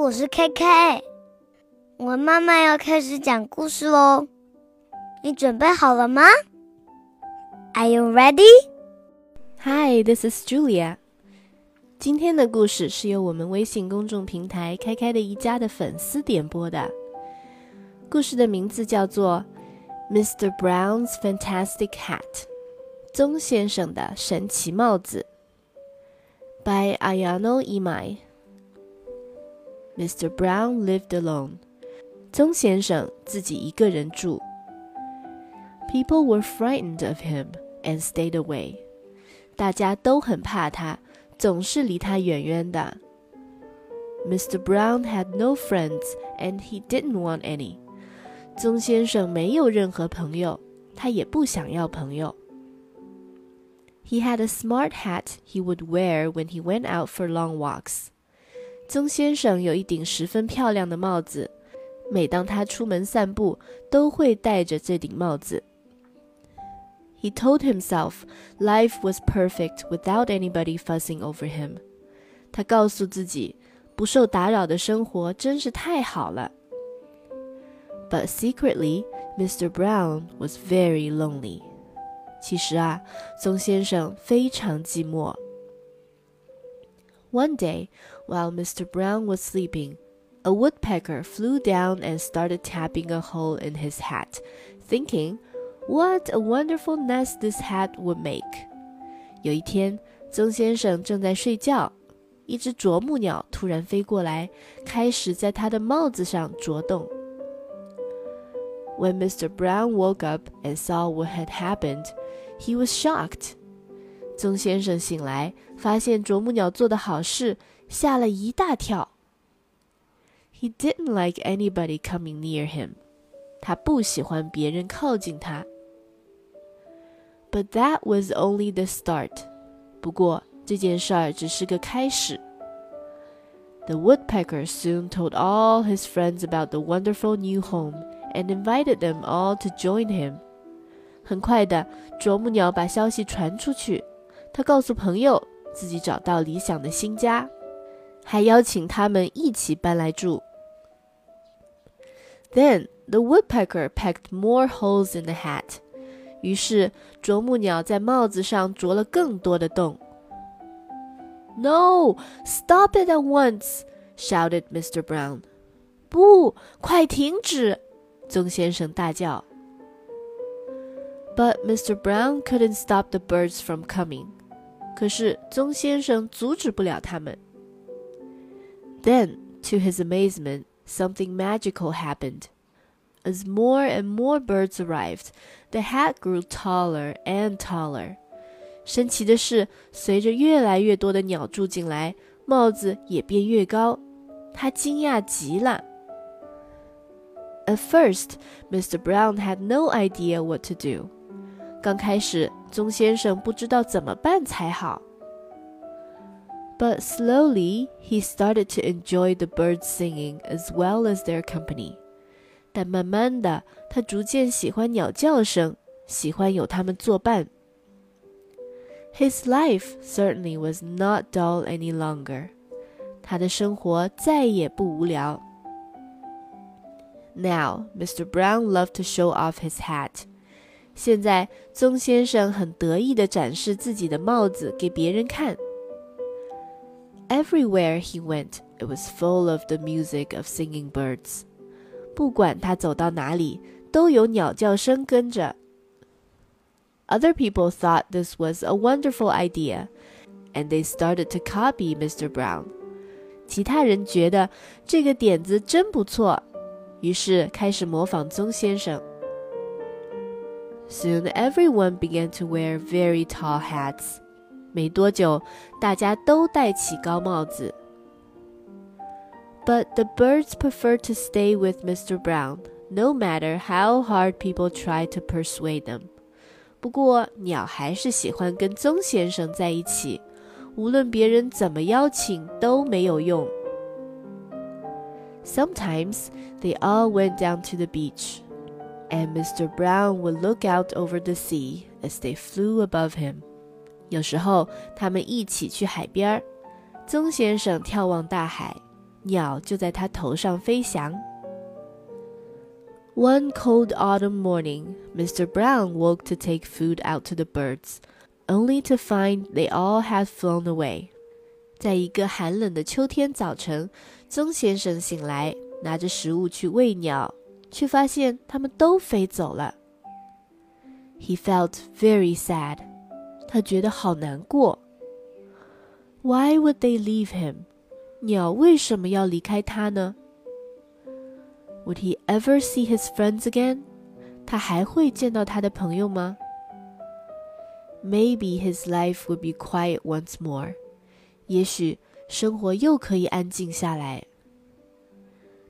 我是 KK，我妈妈要开始讲故事喽，你准备好了吗？Are you ready? Hi, this is Julia. 今天的故事是由我们微信公众平台“开开的一家”的粉丝点播的。故事的名字叫做《Mr. Brown's Fantastic Hat》，宗先生的神奇帽子。By Ayano Imai. Mr. Brown lived alone. 宗先生自己一个人住。People were frightened of him and stayed away. 大家都很怕他，总是离他远远的。Mr. Brown had no friends and he didn't want any. 宗先生没有任何朋友，他也不想要朋友。He had a smart hat he would wear when he went out for long walks. 曾先生有一顶十分漂亮的帽子，每当他出门散步，都会戴着这顶帽子。He told himself life was perfect without anybody fussing over him。他告诉自己，不受打扰的生活真是太好了。But secretly, Mr. Brown was very lonely。其实啊，曾先生非常寂寞。One day, while Mr. Brown was sleeping, a woodpecker flew down and started tapping a hole in his hat, thinking, What a wonderful nest this hat would make. 有一天，曾先生正在睡觉，一只啄木鸟突然飞过来，开始在他的帽子上啄洞。When Mr. Brown woke up and saw what had happened, he was shocked. 曾先生醒来，发现啄木鸟做的好事，吓了一大跳。He didn't like anybody coming near him。他不喜欢别人靠近他。But that was only the start。不过这件事儿只是个开始。The woodpecker soon told all his friends about the wonderful new home and invited them all to join him。很快的，啄木鸟把消息传出去。他告诉朋友自己找到理想的新家，还邀请他们一起搬来住。Then the woodpecker pecked more holes in the hat。于是啄木鸟在帽子上啄了更多的洞。No, stop it at once! shouted Mr. Brown. 不，快停止！曾先生大叫。But Mr. Brown couldn't stop the birds from coming. 可是宗先生阻止不了他们。Then, to his amazement, something magical happened. As more and more birds arrived, the hat grew taller and taller. 神奇的是，随着越来越多的鸟住进来，帽子也变越高。他惊讶极了。At first, Mr. Brown had no idea what to do. 刚开始，宗先生不知道怎么办才好。But slowly he started to enjoy the birds singing as well as their company. 但慢慢的，他逐渐喜欢鸟叫声，喜欢有他们作伴。His life certainly was not dull any longer. 他的生活再也不无聊。Now, Mr. Brown loved to show off his hat. 现在，宗先生很得意地展示自己的帽子给别人看。Everywhere he went, it was full of the music of singing birds. 不管他走到哪里，都有鸟叫声跟着。Other people thought this was a wonderful idea, and they started to copy Mr. Brown. 其他人觉得这个点子真不错，于是开始模仿宗先生。Soon everyone began to wear very tall hats. 没多久，大家都戴起高帽子。But the birds preferred to stay with Mr. Brown, no matter how hard people tried to persuade them. 不过，鸟还是喜欢跟宗先生在一起，无论别人怎么邀请都没有用。Sometimes they all went down to the beach and Mr. Brown would look out over the sea as they flew above him. 有时候他们一起去海边儿，曾先生眺望大海， 鸟就在他头上飞翔。One cold autumn morning, Mr. Brown woke to take food out to the birds, only to find they all had flown away. 在一个寒冷的秋天早晨，曾先生醒来，拿着食物去喂鸟， 却发现它们都飞走了。He felt very sad. 他觉得好难过。Why would they leave him? 鸟为什么要离开他呢？Would he ever see his friends again? 他还会见到他的朋友吗？Maybe his life would be quiet once more. 也许生活又可以安静下来。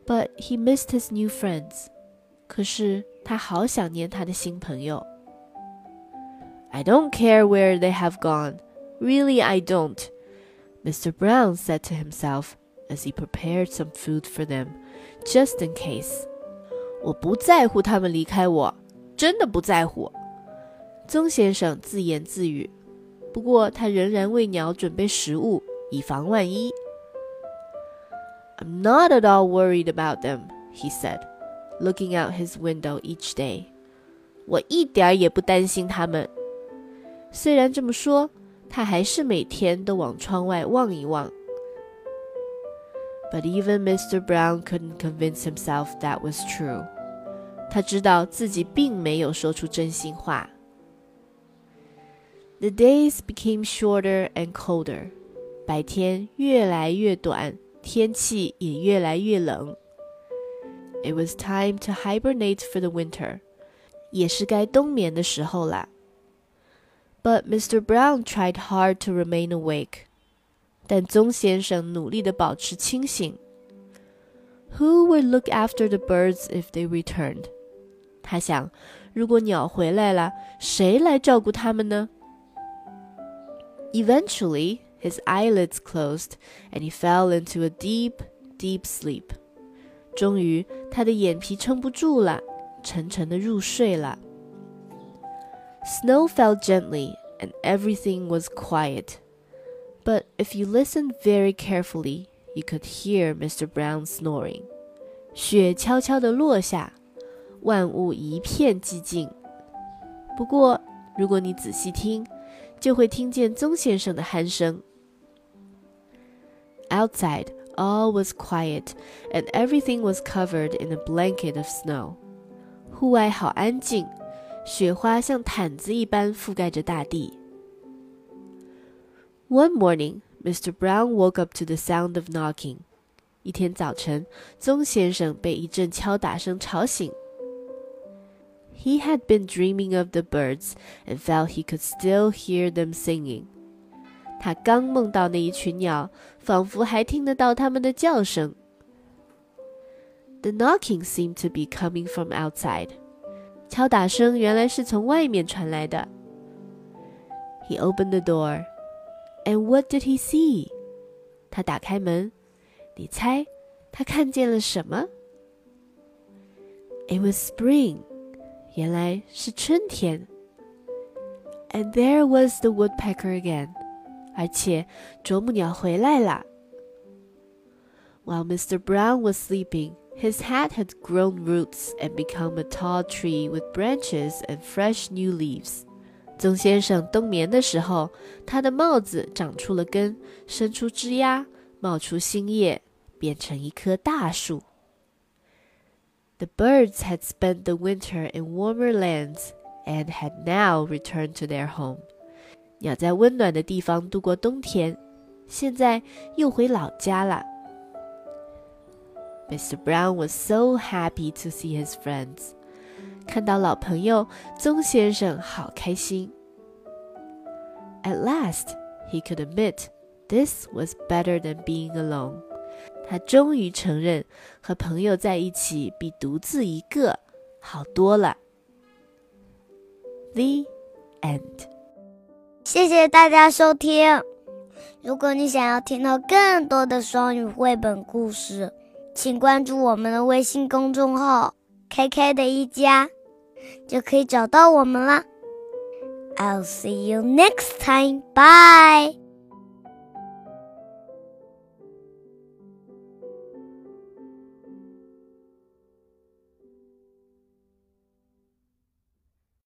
But he missed his new friends. 可是他好想念他的新朋友。I don't care where they have gone. Really, I don't. Mr. Brown said to himself as he prepared some food for them, just in case. 我不在乎他们离开我，真的不在乎。曾先生自言自语。不过他仍然为鸟准备食物，以防万一。 I'm not at all worried about them, he said, looking out his window each day. 我一点也不担心他们。虽然这么说，他还是每天都往窗外望一望。But even Mr. Brown couldn't convince himself that was true. 他知道自己并没有说出真心话。The days became shorter and colder. 白天越来越短， 天气也越来越冷。It was time to hibernate for the winter. 也是该冬眠的时候啦。but Mr. Brown tried hard to remain awake. 但宗先生努力地保持清醒。Who would look after the birds if they returned？他想，如果鸟回来了，谁来照顾它们呢？Eventually, his eyelids closed and he fell into a deep, deep sleep. 终于，他的眼皮撑不住了，沉沉的入睡了。Snow fell gently and everything was quiet. But if you listened very carefully, you could hear Mr. Brown snoring. 雪悄悄地落下，万物一片寂静。不过，如果你仔细听，就会听见曾先生的鼾声。 Outside, all was quiet, and everything was covered in a blanket of snow. 户外好安静，雪花像毯子一般覆盖着大地。One morning, Mr. Brown woke up to the sound of knocking. 一天早晨，棕先生被一阵敲打声吵醒。He had been dreaming of the birds and felt he could still hear them singing. 他刚梦到那一群鸟，仿佛还听得到它们的叫声。The knocking seemed to be coming from outside. 敲打声原来是从外面传来的。He opened the door, and what did he see? 他打开门，你猜他看见了什么？It was spring，原来是春天。And there was the woodpecker again， 而且啄木鸟回来了。While Mr. Brown was sleeping. His hat had grown roots and become a tall tree with branches and fresh new leaves. 曾先生冬眠的时候，他的帽子长出了根，伸出枝丫，冒出新叶，变成一棵大树。The birds had spent the winter in warmer lands and had now returned to their home. 鸟在温暖的地方度过冬天，现在又回老家了。Mr. Brown was so happy to see his friends. 看到老朋友宗先生，好开心。At last, he could admit this was better than being alone. 他终于承认，和朋友在一起比独自一个好多了。The end. 谢谢大家收听。如果你想要听到更多的双语绘本故事，请关注我们的微信公众号 “KK 的一家”，就可以找到我们啦。I'll see you next time. Bye.